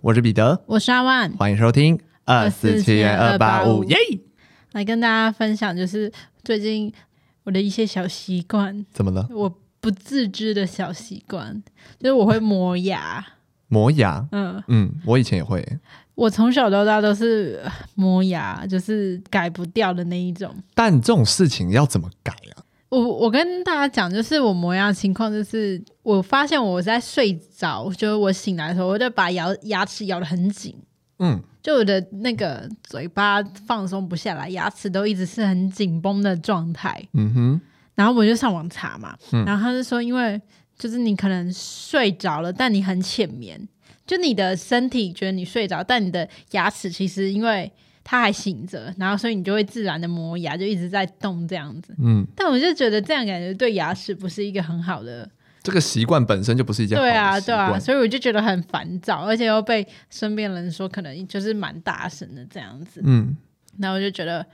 我是彼得，我是阿万，欢迎收听二四七二八五耶！来跟大家分享，就是最近我的一些小习惯。怎么了？我不自知的小习惯，就是我会磨牙。磨牙？嗯嗯，我以前也会。我从小到大都是 磨牙，就是改不掉的那一种。但这种事情要怎么改啊？我我跟大家讲，就是我磨牙的情况，就是我发现我在睡着，就是我醒来的时候，我就把牙牙齿咬得很紧，嗯，就我的那个嘴巴放松不下来，牙齿都一直是很紧绷的状态，嗯哼，然后我就上网查嘛，嗯、然后他就说，因为就是你可能睡着了，但你很浅眠，就你的身体觉得你睡着，但你的牙齿其实因为。它还醒着，然后所以你就会自然的磨牙，就一直在动这样子。嗯，但我就觉得这样感觉对牙齿不是一个很好的。这个习惯本身就不是一件好的。对啊，对啊，所以我就觉得很烦躁，而且又被身边人说可能就是蛮大声的这样子。嗯，然后我就觉得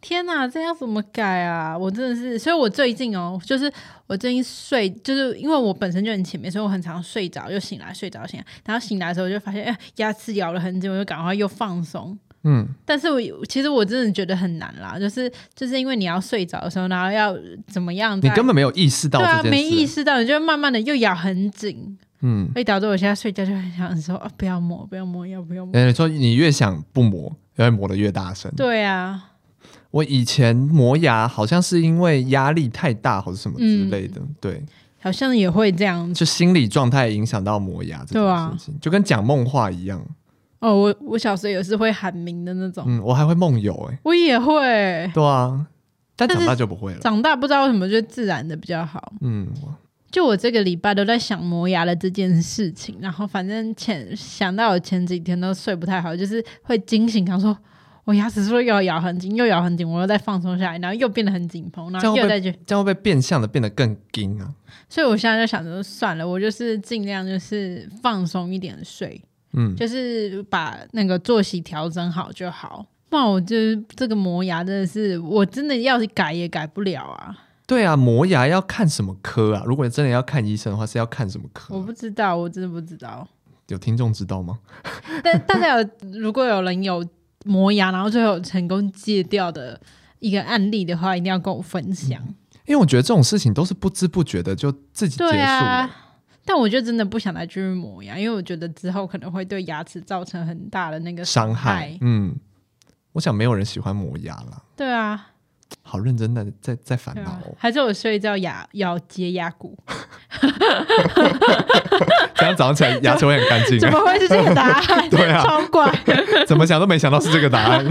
天哪，这要怎么改啊？我真的是，所以我最近哦，就是我最近睡，就是因为我本身就很浅眠，所以我很常睡着又醒来，睡着醒来，然后醒来的时候我就发现，哎，牙齿咬了很久，我就赶快又放松。嗯，但是我其实我真的觉得很难啦，就是就是因为你要睡着的时候，然后要怎么样？你根本没有意识到对啊，没意识到，你就慢慢的又咬很紧，嗯，所以导致我现在睡觉就很想说，啊，不要磨，不要磨，要不要磨？你，说你越想不磨，要磨的越大声。对啊，我以前磨牙好像是因为压力太大或者什么之类的，嗯、对，好像也会这样，就心理状态影响到磨牙这件事情，啊、就跟讲梦话一样。哦，我我小时候也是会喊名的那种，嗯，我还会梦游哎，我也会，对啊，但长大就不会了。长大不知道为什么就自然的比较好，嗯，就我这个礼拜都在想磨牙的这件事情，然后反正前想到我前几天都睡不太好，就是会惊醒，然后说我牙齿是不是又要咬很紧，又咬很紧，我又再放松下来，然后又变得很紧绷，然后又再去，这样会被变相的变得更紧啊？所以我现在就想着算了，我就是尽量就是放松一点睡。嗯，就是把那个作息调整好就好。那我就是这个磨牙真的是，我真的要是改也改不了啊。对啊，磨牙要看什么科啊？如果你真的要看医生的话，是要看什么科啊？我不知道，我真的不知道。有听众知道吗？但大家有，如果有人有磨牙，然后最后成功戒掉的一个案例的话，一定要跟我分享。嗯，因为我觉得这种事情都是不知不觉的就自己结束了。但我就真的不想再继续磨牙，因为我觉得之后可能会对牙齿造成很大的那个伤害，害。嗯，我想没有人喜欢磨牙了。对啊，好认真的在在烦恼哦。还是我睡觉牙要接牙骨？这样早上起来牙齿会很干净？怎么会是这个答案？对啊，超怪！怎么想都没想到是这个答案。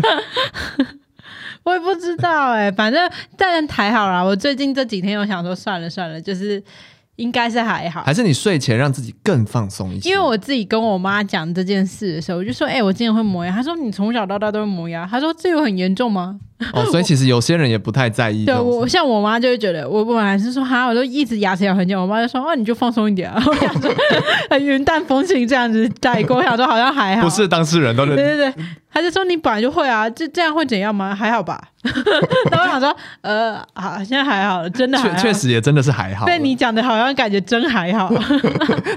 我也不知道哎、欸，反正但还好啦。我最近这几天我想说算了算了，就是。应该是还好，还是你睡前让自己更放松一些？因为我自己跟我妈讲这件事的时候，我就说：“哎、欸，我今天会磨牙。”她说：“你从小到大都会磨牙。”她说：“这有很严重吗？” 哦，所以其实有些人也不太在意。对我，像我妈就会觉得，我本来是说哈，我都一直牙齿咬很久，我妈就说：“啊，你就放松一点啊。”我想说很云淡风轻这样子带过，我想说好像还好。不是当事人都是。对对对。他就说你本来就会啊，这这样会怎样吗？还好吧。然后我想说，呃，好，现在还好了，真的还好。确确实也真的是还好。被你讲的好像感觉真还好。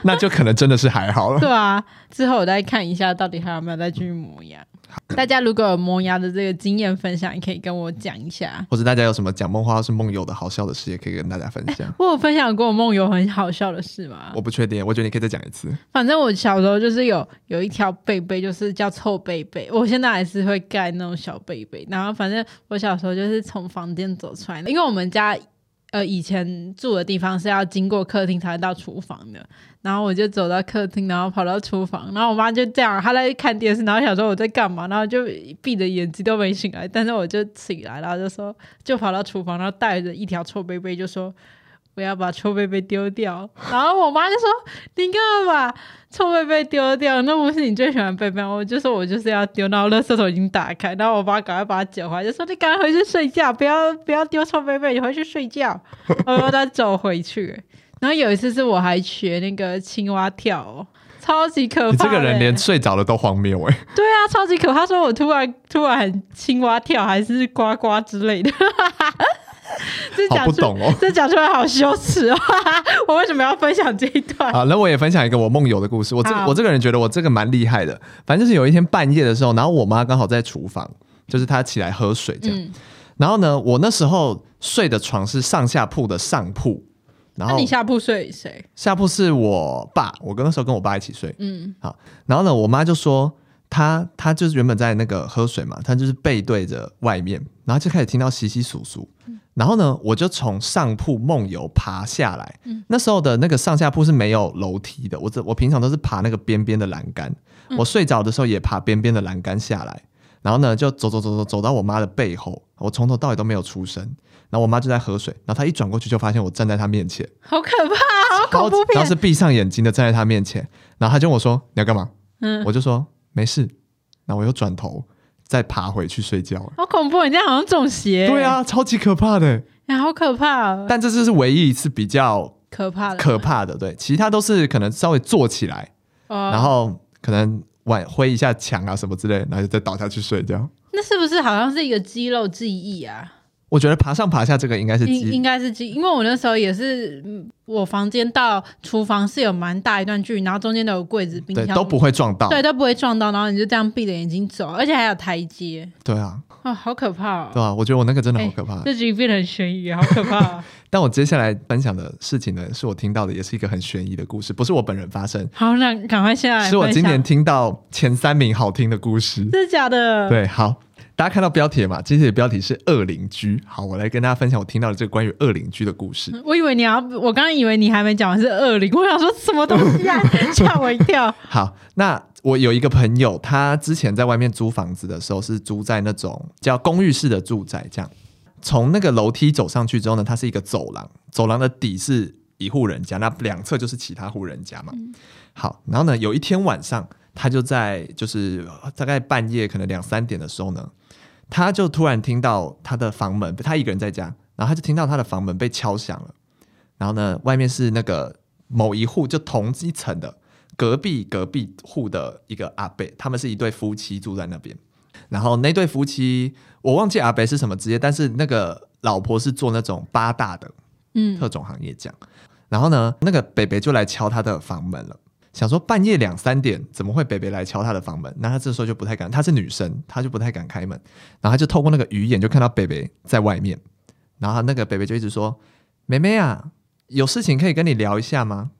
那就可能真的是还好了。对啊，之后我再看一下，到底还有没有再继续磨牙。大家如果有磨牙的这个经验分享，也可以跟我讲一下。或者大家有什么讲梦话或是梦游的好笑的事，也可以跟大家分享。我有分享过我梦游很好笑的事吗？我不确定，我觉得你可以再讲一次。反正我小时候就是有有一条贝贝，就是叫臭贝贝。我现在还是会盖那种小贝贝。然后反正我小时候就是从房间走出来，因为我们家。呃，以前住的地方是要经过客厅才能到厨房的，然后我就走到客厅，然后跑到厨房，然后我妈就这样，她在看电视，然后想说我在干嘛，然后就闭着眼睛都没醒来，但是我就起来，然后就说就跑到厨房，然后带着一条臭背背，就说。我要把臭贝贝丢掉，然后我妈就说：“你干嘛把臭贝贝丢掉？那不是你最喜欢贝贝？”我就说：“我就是要丢。”然后垃圾桶已经打开，然后我妈赶快把它捡回来，就说：“你赶快回去睡觉，不要不要丢臭贝贝，你回去睡觉。”我要再走回去。然后有一次是我还学那个青蛙跳，哦，超级可怕。你这个人连睡着了都荒谬哎。对啊，超级可怕。他说我突然突然青蛙跳还是呱呱之类的。好不懂哦，这讲出来好羞耻哦！我为什么要分享这一段？好，那我也分享一个我梦游的故事。我这好我这个人觉得我这个蛮厉害的。反正就是有一天半夜的时候，然后我妈刚好在厨房，就是她起来喝水这样。嗯、然后呢，我那时候睡的床是上下铺的上铺。然后那你下铺睡谁？下铺是我爸，我跟那时候跟我爸一起睡。嗯，好。然后呢，我妈就说。他他就是原本在那个喝水嘛，他就是背对着外面，然后就开始听到窸窸窣窣。嗯、然后呢，我就从上铺梦游爬下来。嗯、那时候的那个上下铺是没有楼梯的，我这我平常都是爬那个边边的栏杆。嗯、我睡着的时候也爬边边的栏杆下来，然后呢就走走走走走到我妈的背后，我从头到尾都没有出声。然后我妈就在喝水，然后她一转过去就发现我站在她面前，好可怕，好恐怖片。然后是闭上眼睛的站在她面前，然后她就跟我说：“你要干嘛？”嗯，我就说。没事，然后我又转头再爬回去睡觉。好恐怖！你这样好像中邪。对啊，超级可怕的。哎，好可怕！但这次是唯一一次比较可怕的，可怕的。对，其他都是可能稍微坐起来，哦、然后可能挽挥一下墙啊什么之类，然后就再倒下去睡觉。那是不是好像是一个肌肉记忆啊？我觉得爬上爬下这个应该是应应该是记，因为我那时候也是，我房间到厨房是有蛮大一段距离，然后中间都有柜子、冰箱，对，都不会撞到，对，都不会撞到，然后你就这样闭着眼睛走，而且还有台阶。对啊，啊、哦，好可怕哦！对啊，我觉得我那个真的好可怕，这局变得很悬疑，好可怕、哦。但我接下来分享的事情呢，是我听到的，也是一个很悬疑的故事，不是我本人发生。好，那赶快下来。是我今年听到前三名好听的故事，真的假的？对，好。大家看到标题了嘛？今天的标题是恶邻居。好，我来跟大家分享我听到的这个关于恶邻居的故事。我以为你要，我刚刚以为你还没讲完是恶邻，我想说什么东西啊，吓我一跳。好，那我有一个朋友，他之前在外面租房子的时候是租在那种叫公寓式的住宅，这样从那个楼梯走上去之后呢，它是一个走廊，走廊的底是一户人家，那两侧就是其他户人家嘛。嗯、好，然后呢，有一天晚上，他就在就是大概半夜可能两三点的时候呢。他就突然听到他的房门，他一个人在家，然后他就听到他的房门被敲响了。然后呢，外面是那个某一户就同一层的隔壁隔壁户的一个阿伯，他们是一对夫妻住在那边。然后那对夫妻我忘记阿伯是什么职业，但是那个老婆是做那种八大的，嗯，特种行业这样。然后呢，那个北北就来敲他的房门了。想说半夜两三点怎么会北北来敲他的房门？那他这时候就不太敢，她是女生，她就不太敢开门。然后他就透过那个鱼眼就看到北北在外面，然后那个北北就一直说：“妹妹啊，有事情可以跟你聊一下吗？”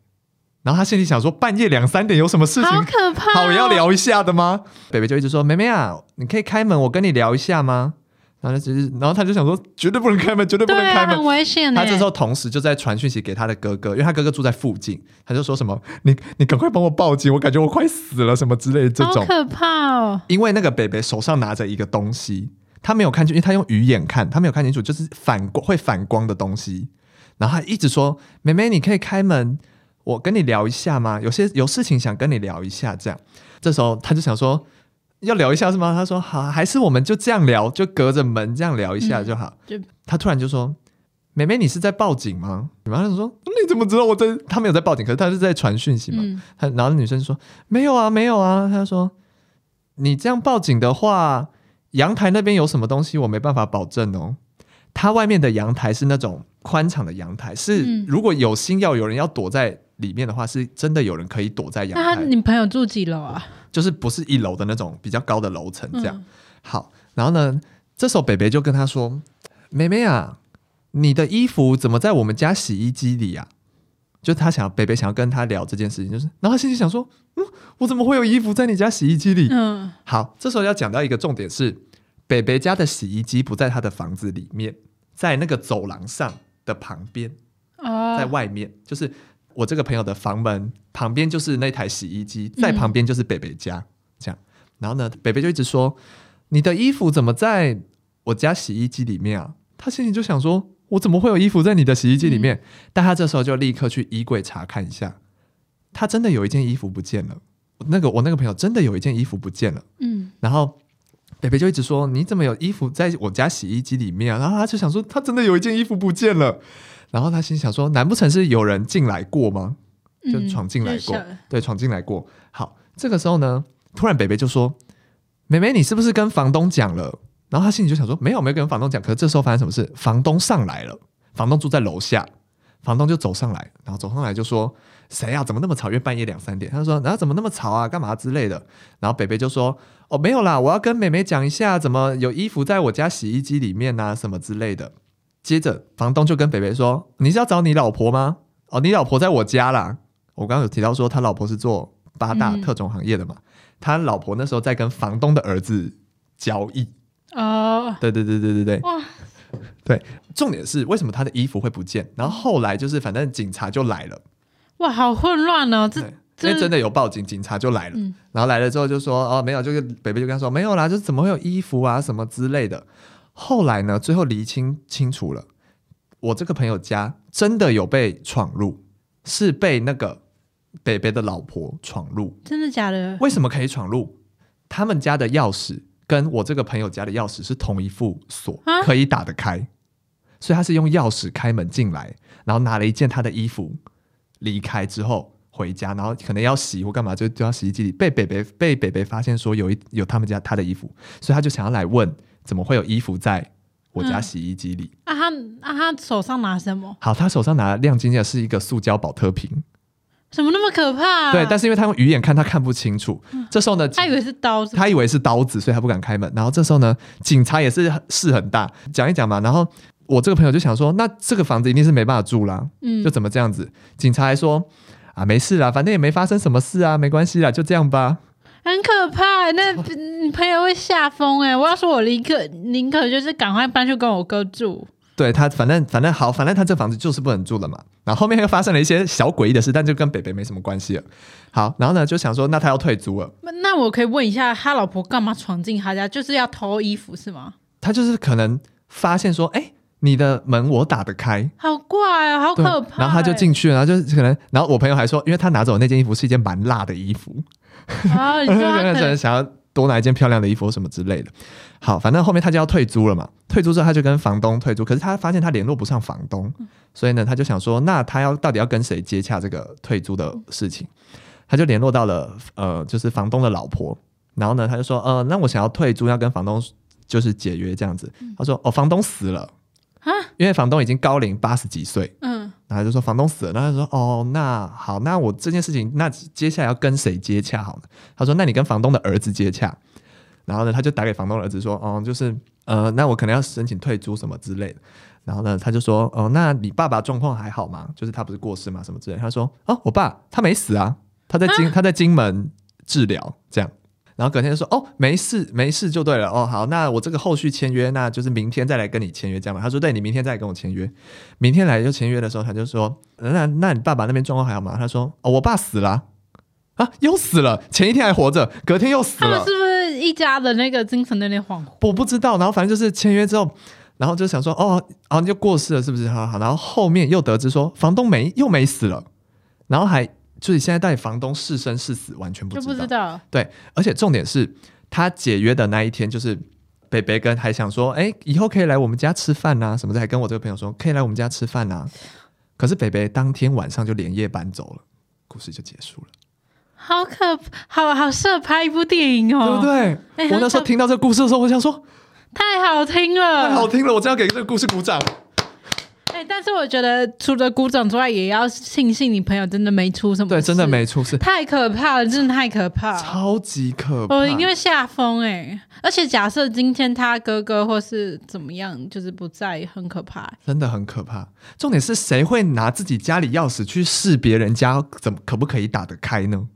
然后他心里想说：“半夜两三点有什么事情？好可怕哦，好要聊一下的吗？”北北就一直说：“妹妹啊，你可以开门，我跟你聊一下吗？”然后他只是，然后他就想说，绝对不能开门，绝对不能开门，很危险。他这时候同时就在传讯息给他的哥哥，因为他哥哥住在附近，他就说什么：“你你赶快帮我报警，我感觉我快死了，什么之类的这种。”好可怕哦！因为那个北北手上拿着一个东西，他没有看清，因为他用鱼眼看，他没有看清楚，就是反光会反光的东西。然后他一直说：“妹妹，你可以开门，我跟你聊一下吗？有些有事情想跟你聊一下。”这样，这时候他就想说。要聊一下是吗？他说好，还是我们就这样聊，就隔着门这样聊一下就好。嗯、就他突然就说：“妹妹，你是在报警吗？”然后他就说：“你怎么知道我在？”他没有在报警，可是他是在传讯息嘛。嗯、他然后女生说：“没有啊，没有啊。”他说：“你这样报警的话，阳台那边有什么东西，我没办法保证哦。他外面的阳台是那种宽敞的阳台，是如果有心要有人要躲在里面的话，是真的有人可以躲在阳台。那他女朋友住几楼啊？”就是不是一楼的那种比较高的楼层，这样、嗯、好。然后呢，这时候北北就跟他说：“妹妹啊，你的衣服怎么在我们家洗衣机里啊？”就他想，北北想要跟他聊这件事情，就是，然后他心里想说：“嗯，我怎么会有衣服在你家洗衣机里？”嗯，好。这时候要讲到一个重点是，北北家的洗衣机不在他的房子里面，在那个走廊上的旁边，哦，在外面，就是。我这个朋友的房门旁边就是那台洗衣机，在旁边就是北北家，嗯、这样。然后呢，北北就一直说：“你的衣服怎么在我家洗衣机里面啊？”他心里就想说：“我怎么会有衣服在你的洗衣机里面？”嗯、但他这时候就立刻去衣柜查看一下，他真的有一件衣服不见了。那个我那个朋友真的有一件衣服不见了。嗯。然后北北就一直说：“你怎么有衣服在我家洗衣机里面啊？”然后他就想说：“他真的有一件衣服不见了。”然后他心想说：“难不成是有人进来过吗？就闯进来过，嗯、对，闯进来过。好，这个时候呢，突然北北就说：‘妹妹，你是不是跟房东讲了？’然后他心里就想说：‘没有，没有跟房东讲。’可是这时候发生什么事？房东上来了，房东住在楼下，房东就走上来，然后走上来就说：“谁呀、啊？怎么那么吵？因为半夜两三点。”他说：“然后怎么那么吵啊？干嘛之类的？”然后北北就说：“哦，没有啦，我要跟妹妹讲一下，怎么有衣服在我家洗衣机里面啊，什么之类的。”接着房东就跟北北说：“你是要找你老婆吗？哦，你老婆在我家啦。我刚刚有提到说他老婆是做八大特种行业的嘛，嗯、他老婆那时候在跟房东的儿子交易。哦，对对对对对对。哇，对，重点是为什么他的衣服会不见？然后后来就是反正警察就来了。哇，好混乱哦！这因为真的有报警，警察就来了。嗯、然后来了之后就说：哦，没有，就是北北就跟他说没有啦，就是怎么会有衣服啊什么之类的。后来呢，最后厘清清楚了，我这个朋友家真的有被闯入，是被那个北北的老婆闯入。真的假的？为什么可以闯入？他们家的钥匙跟我这个朋友家的钥匙是同一副锁，啊、可以打得开，所以他是用钥匙开门进来，然后拿了一件他的衣服离开之后回家，然后可能要洗或干嘛，就丢到洗衣机里，被北北被北北发现说有一有他们家他的衣服，所以他就想要来问。怎么会有衣服在我家洗衣机里？嗯、啊，他啊，他手上拿什么？好，他手上拿亮晶晶的是一个塑胶保特瓶。怎么那么可怕、啊？对，但是因为他用鱼眼看，他看不清楚。嗯、这时候呢，他以为是刀子，他以为是刀子，所以他不敢开门。然后这时候呢，警察也是事很大，讲一讲嘛。然后我这个朋友就想说，那这个房子一定是没办法住啦。嗯，就怎么这样子？警察还说啊，没事啦，反正也没发生什么事啊，没关系啦，就这样吧。很可怕，那你 朋友会吓疯哎！我要说，我宁可宁可就是赶快搬去跟我哥住。对他，反正反正好，反正他这房子就是不能住了嘛。然后后面又发生了一些小诡异的事，但就跟北北没什么关系了。好，然后呢就想说，那他要退租了。那我可以问一下，他老婆干嘛闯进他家？就是要偷衣服是吗？他就是可能发现说，哎，你的门我打得开，好怪啊，好可怕。然后他就进去了，然后就可能，然后我朋友还说，因为他拿走那件衣服是一件蛮辣的衣服。啊！你说 他可能想要多拿一件漂亮的衣服什么之类的。好，反正后面他就要退租了嘛。退租之后，他就跟房东退租，可是他发现他联络不上房东，所以呢，他就想说，那他要到底要跟谁接洽这个退租的事情？他就联络到了呃，就是房东的老婆。然后呢，他就说，呃，那我想要退租，要跟房东就是解约这样子。他说，哦，房东死了啊，因为房东已经高龄八十几岁。嗯。然后就说房东死了，然后他说哦，那好，那我这件事情，那接下来要跟谁接洽好呢？他说，那你跟房东的儿子接洽。然后呢，他就打给房东的儿子说，哦，就是呃，那我可能要申请退租什么之类的。然后呢，他就说，哦，那你爸爸状况还好吗？就是他不是过世吗？什么之类的。他说，哦，我爸他没死啊，他在金、啊、他在金门治疗这样。然后隔天就说哦，没事没事就对了哦，好，那我这个后续签约，那就是明天再来跟你签约这样嘛。他说对，你明天再来跟我签约，明天来就签约的时候，他就说那那你爸爸那边状况还好吗？他说哦，我爸死了啊，又死了，前一天还活着，隔天又死了。他们是不是一家的那个精神有点恍惚？我不知道，然后反正就是签约之后，然后就想说哦，然后就过世了，是不是？好好，然后后面又得知说房东没又没死了，然后还。就是现在到底房东是生是死，完全不知道。就不知道。对，而且重点是他解约的那一天，就是北北跟还想说，哎、欸，以后可以来我们家吃饭呐，什么的，还跟我这个朋友说可以来我们家吃饭呐。可是北北当天晚上就连夜搬走了，故事就结束了。好可好好适合拍一部电影哦，对不对？欸、我那时候听到这个故事的时候，我想说，太好听了，太好听了，我真要给这个故事鼓掌。但是我觉得，除了鼓掌之外，也要庆幸你朋友真的没出什么事。对，真的没出事。太可怕了，真的太可怕了，超级可怕。我一定会吓疯哎！而且假设今天他哥哥或是怎么样，就是不在，很可怕。真的很可怕。重点是谁会拿自己家里钥匙去试别人家怎么可不可以打得开呢？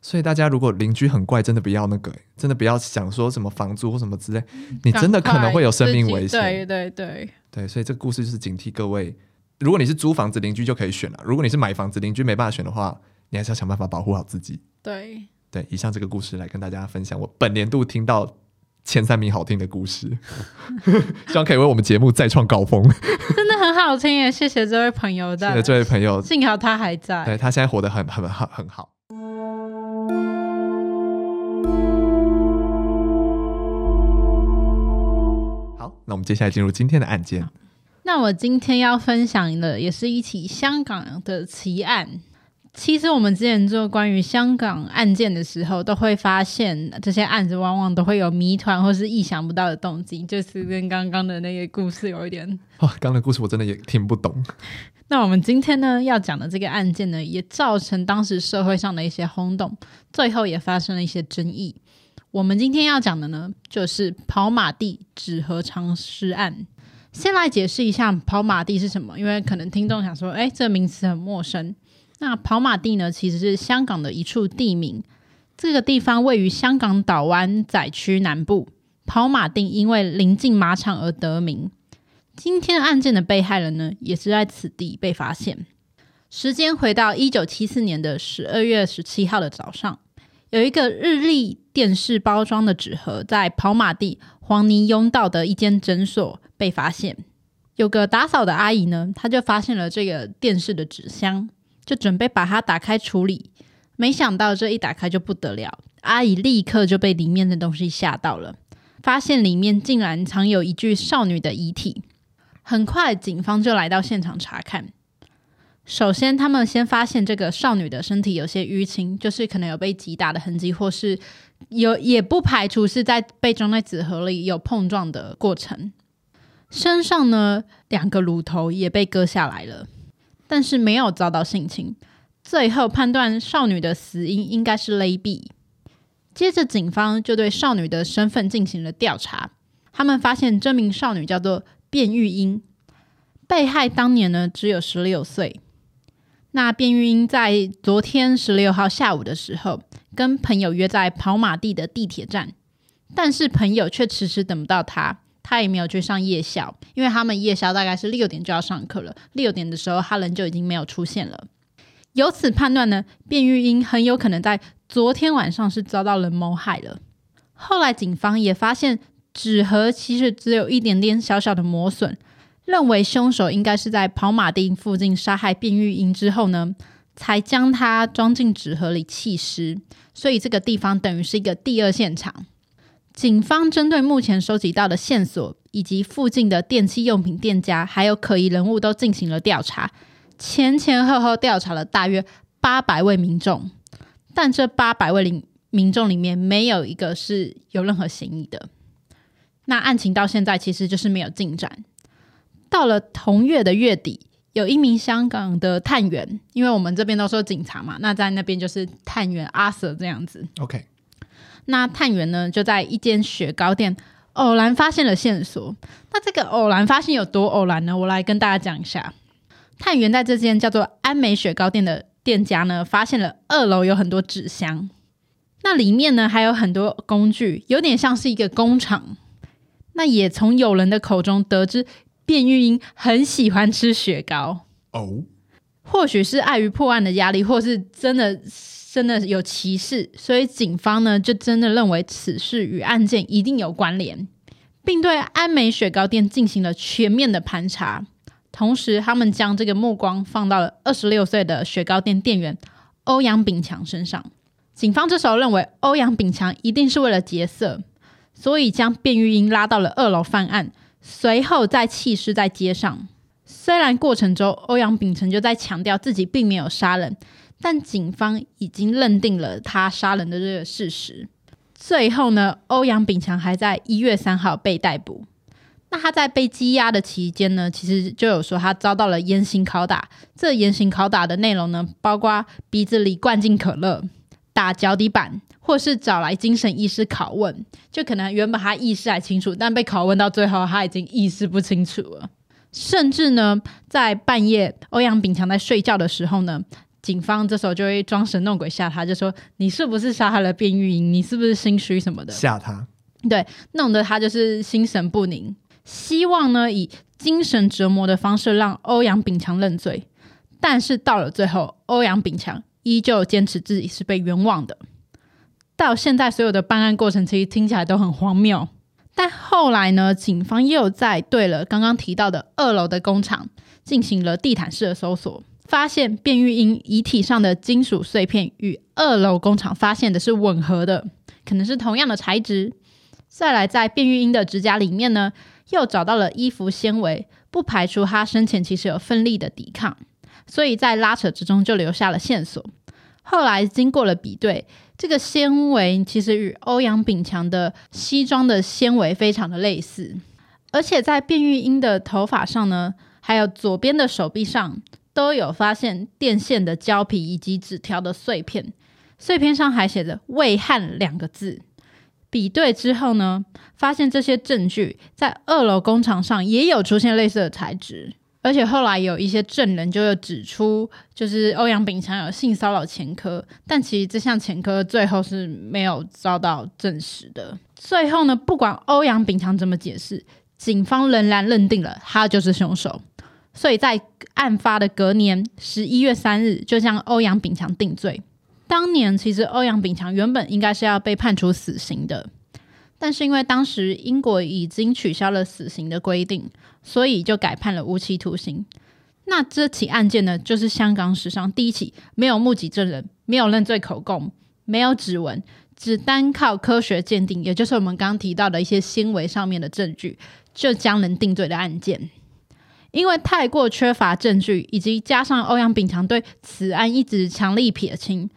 所以大家如果邻居很怪，真的不要那个，真的不要想说什么房租或什么之类，你真的可能会有生命危险。对对对。对，所以这个故事就是警惕各位：如果你是租房子，邻居就可以选了；如果你是买房子，邻居没办法选的话，你还是要想办法保护好自己。对对，以上这个故事来跟大家分享我本年度听到前三名好听的故事，希望可以为我们节目再创高峰。真的很好听耶！谢谢这位朋友的，谢谢这位朋友，幸好他还在，对，他现在活得很很很很好。好那我们接下来进入今天的案件。那我今天要分享的也是一起香港的奇案。其实我们之前做关于香港案件的时候，都会发现这些案子往往都会有谜团或是意想不到的动机，就是跟刚刚的那个故事有一点。哦，刚刚的故事我真的也听不懂。那我们今天呢要讲的这个案件呢，也造成当时社会上的一些轰动，最后也发生了一些争议。我们今天要讲的呢，就是跑马地纸盒藏尸案。先来解释一下跑马地是什么，因为可能听众想说，哎，这个名词很陌生。那跑马地呢，其实是香港的一处地名。这个地方位于香港岛湾仔区南部。跑马地因为临近马场而得名。今天案件的被害人呢，也是在此地被发现。时间回到一九七四年的十二月十七号的早上，有一个日立电视包装的纸盒在跑马地黄泥涌道的一间诊所被发现。有个打扫的阿姨呢，她就发现了这个电视的纸箱。就准备把它打开处理，没想到这一打开就不得了，阿姨立刻就被里面的东西吓到了，发现里面竟然藏有一具少女的遗体。很快，警方就来到现场查看。首先，他们先发现这个少女的身体有些淤青，就是可能有被击打的痕迹，或是有也不排除是在被装在纸盒里有碰撞的过程。身上呢，两个乳头也被割下来了。但是没有遭到性侵，最后判断少女的死因应该是勒毙。接着，警方就对少女的身份进行了调查。他们发现这名少女叫做卞玉英，被害当年呢只有十六岁。那卞玉英在昨天十六号下午的时候，跟朋友约在跑马地的地铁站，但是朋友却迟迟等不到她。他也没有去上夜校，因为他们夜校大概是六点就要上课了。六点的时候，他人就已经没有出现了。由此判断呢，卞玉英很有可能在昨天晚上是遭到人谋害了。后来警方也发现纸盒其实只有一点点小小的磨损，认为凶手应该是在跑马地附近杀害卞玉英之后呢，才将它装进纸盒里弃尸。所以这个地方等于是一个第二现场。警方针对目前收集到的线索，以及附近的电器用品店家，还有可疑人物，都进行了调查。前前后后调查了大约八百位民众，但这八百位民民众里面，没有一个是有任何嫌疑的。那案情到现在其实就是没有进展。到了同月的月底，有一名香港的探员，因为我们这边都说警察嘛，那在那边就是探员阿 Sir 这样子。OK。那探员呢，就在一间雪糕店偶然发现了线索。那这个偶然发现有多偶然呢？我来跟大家讲一下。探员在这间叫做安美雪糕店的店家呢，发现了二楼有很多纸箱，那里面呢还有很多工具，有点像是一个工厂。那也从友人的口中得知，卞玉英很喜欢吃雪糕。哦，或许是碍于破案的压力，或是真的。真的有歧视，所以警方呢就真的认为此事与案件一定有关联，并对安美雪糕店进行了全面的盘查。同时，他们将这个目光放到了二十六岁的雪糕店店员欧阳炳强身上。警方这时候认为欧阳炳强一定是为了劫色，所以将卞玉英拉到了二楼犯案，随后再弃尸在街上。虽然过程中欧阳炳成就在强调自己并没有杀人。但警方已经认定了他杀人的这个事实。最后呢，欧阳炳强还在一月三号被逮捕。那他在被羁押的期间呢，其实就有说他遭到了严刑拷打。这严刑拷打的内容呢，包括鼻子里灌进可乐、打脚底板，或是找来精神医师拷问。就可能原本他意识还清楚，但被拷问到最后，他已经意识不清楚了。甚至呢，在半夜，欧阳炳强在睡觉的时候呢。警方这时候就会装神弄鬼吓他，就说：“你是不是杀害了卞玉英？你是不是心虚什么的？”吓他，对，弄得他就是心神不宁，希望呢以精神折磨的方式让欧阳炳强认罪。但是到了最后，欧阳炳强依旧坚持自己是被冤枉的。到现在，所有的办案过程其实听起来都很荒谬。但后来呢，警方又在对了刚刚提到的二楼的工厂进行了地毯式的搜索。发现卞玉英遗体上的金属碎片与二楼工厂发现的是吻合的，可能是同样的材质。再来，在卞玉英的指甲里面呢，又找到了衣服纤维，不排除她生前其实有奋力的抵抗。所以在拉扯之中就留下了线索。后来经过了比对，这个纤维其实与欧阳炳强的西装的纤维非常的类似，而且在卞玉英的头发上呢，还有左边的手臂上都有发现电线的胶皮以及纸条的碎片，碎片上还写着“魏汉”两个字。比对之后呢，发现这些证据在二楼工厂上也有出现类似的材质。而且后来有一些证人就指出，就是欧阳炳强有性骚扰前科，但其实这项前科最后是没有遭到证实的。最后呢，不管欧阳炳强怎么解释，警方仍然认定了他就是凶手。所以在案发的隔年十一月三日，就将欧阳炳强定罪。当年其实欧阳炳强原本应该是要被判处死刑的。但是因为当时英国已经取消了死刑的规定，所以就改判了无期徒刑。那这起案件呢，就是香港史上第一起没有目击证人、没有认罪口供、没有指纹，只单靠科学鉴定，也就是我们刚刚提到的一些纤维上面的证据，就将人定罪的案件。因为太过缺乏证据，以及加上欧阳炳强对此案一直强力撇清，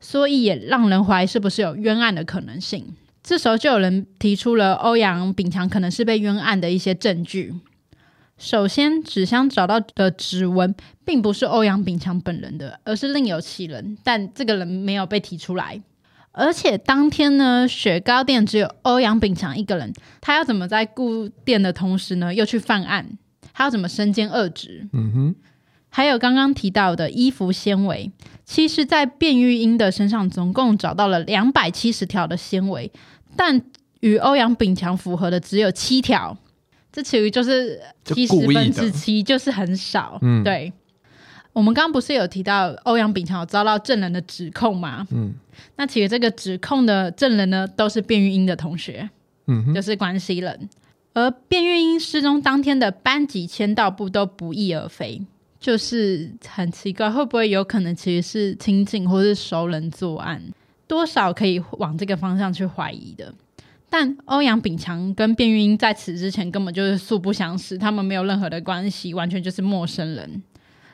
所以也让人怀疑是不是有冤案的可能性。这时候就有人提出了欧阳炳强可能是被冤案的一些证据。首先，纸箱找到的指纹并不是欧阳炳强本人的，而是另有其人，但这个人没有被提出来。而且当天呢，雪糕店只有欧阳炳强一个人，他要怎么在顾店的同时呢，又去犯案？他要怎么身兼二职？嗯哼。还有刚刚提到的衣服纤维，其实，在卞玉英的身上总共找到了两百七十条的纤维，但与欧阳炳强符合的只有七条，这其实就是七十分之七，就是很少。嗯，对。我们刚刚不是有提到欧阳炳强有遭到证人的指控吗？嗯，那其实这个指控的证人呢，都是卞玉英的同学，嗯，就是关系人。而卞玉英失踪当天的班级签到簿都不翼而飞。就是很奇怪，会不会有可能其实是亲近或是熟人作案？多少可以往这个方向去怀疑的。但欧阳炳强跟卞玉英在此之前根本就是素不相识，他们没有任何的关系，完全就是陌生人。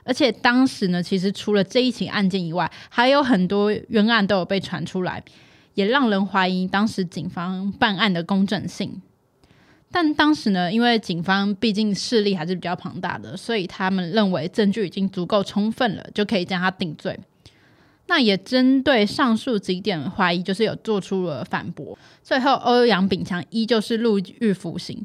而且当时呢，其实除了这一起案件以外，还有很多冤案都有被传出来，也让人怀疑当时警方办案的公正性。但当时呢，因为警方毕竟势力还是比较庞大的，所以他们认为证据已经足够充分了，就可以将他定罪。那也针对上述几点怀疑，就是有做出了反驳。最后，欧阳炳强依旧是入狱服刑。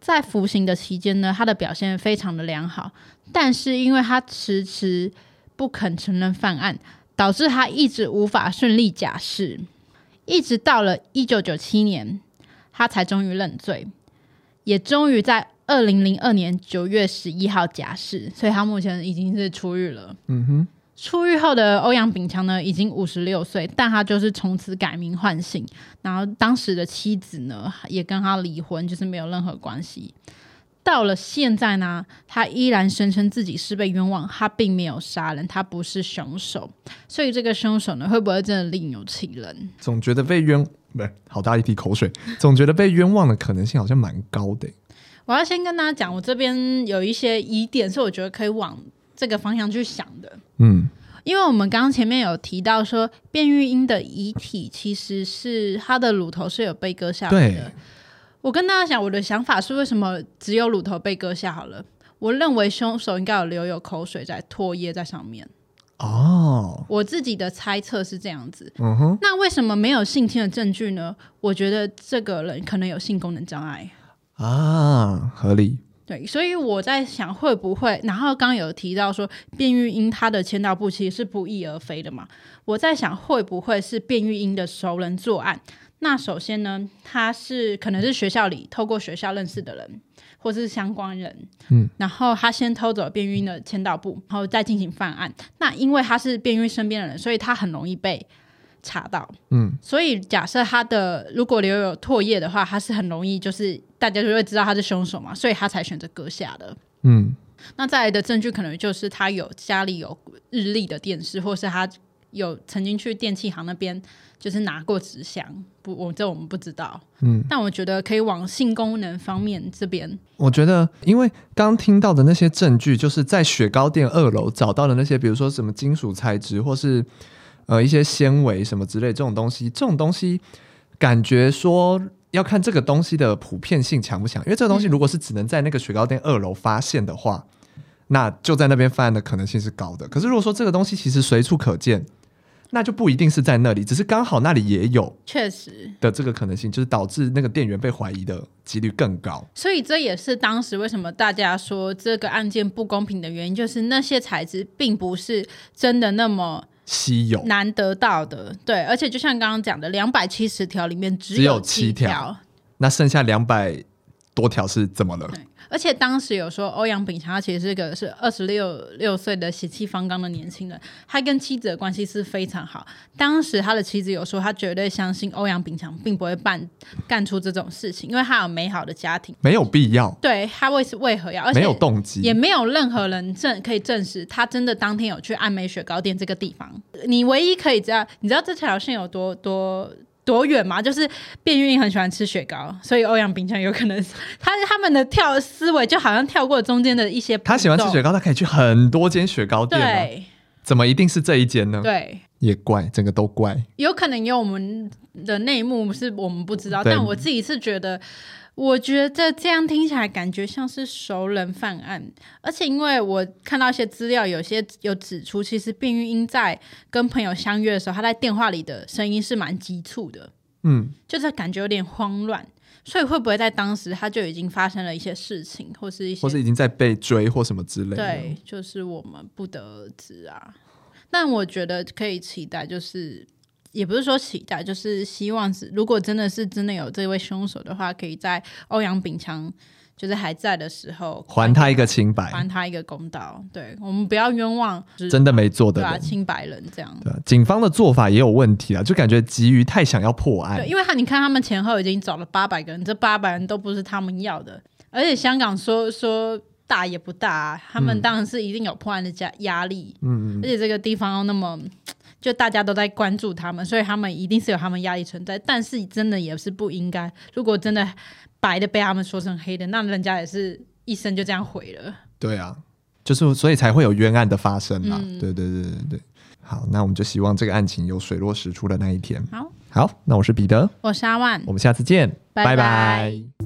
在服刑的期间呢，他的表现非常的良好，但是因为他迟迟不肯承认犯案，导致他一直无法顺利假释，一直到了一九九七年，他才终于认罪。也终于在二零零二年九月十一号假释，所以他目前已经是出狱了。嗯哼，出狱后的欧阳炳强呢，已经五十六岁，但他就是从此改名换姓，然后当时的妻子呢，也跟他离婚，就是没有任何关系。到了现在呢，他依然声称自己是被冤枉，他并没有杀人，他不是凶手。所以这个凶手呢，会不会真的另有其人？总觉得被冤。不是，好大一滴口水，总觉得被冤枉的可能性好像蛮高的。我要先跟大家讲，我这边有一些疑点，是我觉得可以往这个方向去想的。嗯，因为我们刚刚前面有提到说，卞玉英的遗体其实是她的乳头是有被割下来的。对。我跟大家讲，我的想法是为什么只有乳头被割下好了？我认为凶手应该有留有口水在唾液在上面。哦，我自己的猜测是这样子。嗯哼，那为什么没有性侵的证据呢？我觉得这个人可能有性功能障碍啊，合理。对，所以我在想会不会，然后刚刚有提到说卞玉英她的签到簿其实是不翼而飞的嘛？我在想会不会是卞玉英的熟人作案？那首先呢，他是可能是学校里透过学校认识的人。或是相关人，嗯，然后他先偷走卞玉英的签到簿，然后再进行犯案。那因为他是卞玉英身边的人，所以他很容易被查到，嗯。所以假设他的如果留有唾液的话，他是很容易就是大家就会知道他是凶手嘛，所以他才选择割下的，嗯。那再来的证据可能就是他有家里有日历的电视，或是他有曾经去电器行那边就是拿过纸箱，不，我这我们不知道。嗯，但我觉得可以往性功能方面这边。我觉得，因为刚听到的那些证据，就是在雪糕店二楼找到的那些，比如说什么金属材质，或是呃一些纤维什么之类这种东西，这种东西感觉说。要看这个东西的普遍性强不强，因为这个东西如果是只能在那个雪糕店二楼发现的话，嗯、那就在那边犯案的可能性是高的。可是如果说这个东西其实随处可见，那就不一定是在那里，只是刚好那里也有，确实的这个可能性，就是导致那个店员被怀疑的几率更高。所以这也是当时为什么大家说这个案件不公平的原因，就是那些材质并不是真的那么。稀有难得到的，对，而且就像刚刚讲的，两百七十条里面只有七条，那剩下两百多条是怎么了？而且当时有说欧阳炳强他其实是个是二十六六岁的血气方刚的年轻人，他跟妻子的关系是非常好。当时他的妻子有说，他绝对相信欧阳炳强并不会办干出这种事情，因为他有美好的家庭，没有必要。对，他为是为何要？而且没有动机，也没有任何人证可以证实他真的当天有去安美雪糕店这个地方。你唯一可以知道，你知道这条线有多多。多远嘛？就是卞玉英很喜欢吃雪糕，所以欧阳冰川有可能 他他们的跳思维就好像跳过中间的一些。他喜欢吃雪糕，他可以去很多间雪糕店。对，怎么一定是这一间呢？对，也怪，整个都怪。有可能有我们的内幕是我们不知道，但我自己是觉得。我觉得这样听起来感觉像是熟人犯案，而且因为我看到一些资料，有些有指出，其实卞玉英在跟朋友相约的时候，他在电话里的声音是蛮急促的，嗯，就是感觉有点慌乱，所以会不会在当时他就已经发生了一些事情，或是一些，或是已经在被追或什么之类的？对，就是我们不得而知啊。但我觉得可以期待，就是。也不是说期待，就是希望是，如果真的是真的有这位凶手的话，可以在欧阳炳强就是还在的时候还他一个清白，还他一个公道。对，我们不要冤枉真的没做的，对啊，清白人这样。对，警方的做法也有问题啊，就感觉急于太想要破案。对，因为他你看他们前后已经找了八百个人，这八百人都不是他们要的，而且香港说说大也不大啊，他们当然是一定有破案的压压力。嗯嗯，而且这个地方又那么。就大家都在关注他们，所以他们一定是有他们压力存在。但是真的也是不应该，如果真的白的被他们说成黑的，那人家也是一生就这样毁了。对啊，就是所以才会有冤案的发生嘛。嗯、对对对对对。好，那我们就希望这个案情有水落石出的那一天。好，好，那我是彼得，我是阿万，我们下次见，拜拜。拜拜。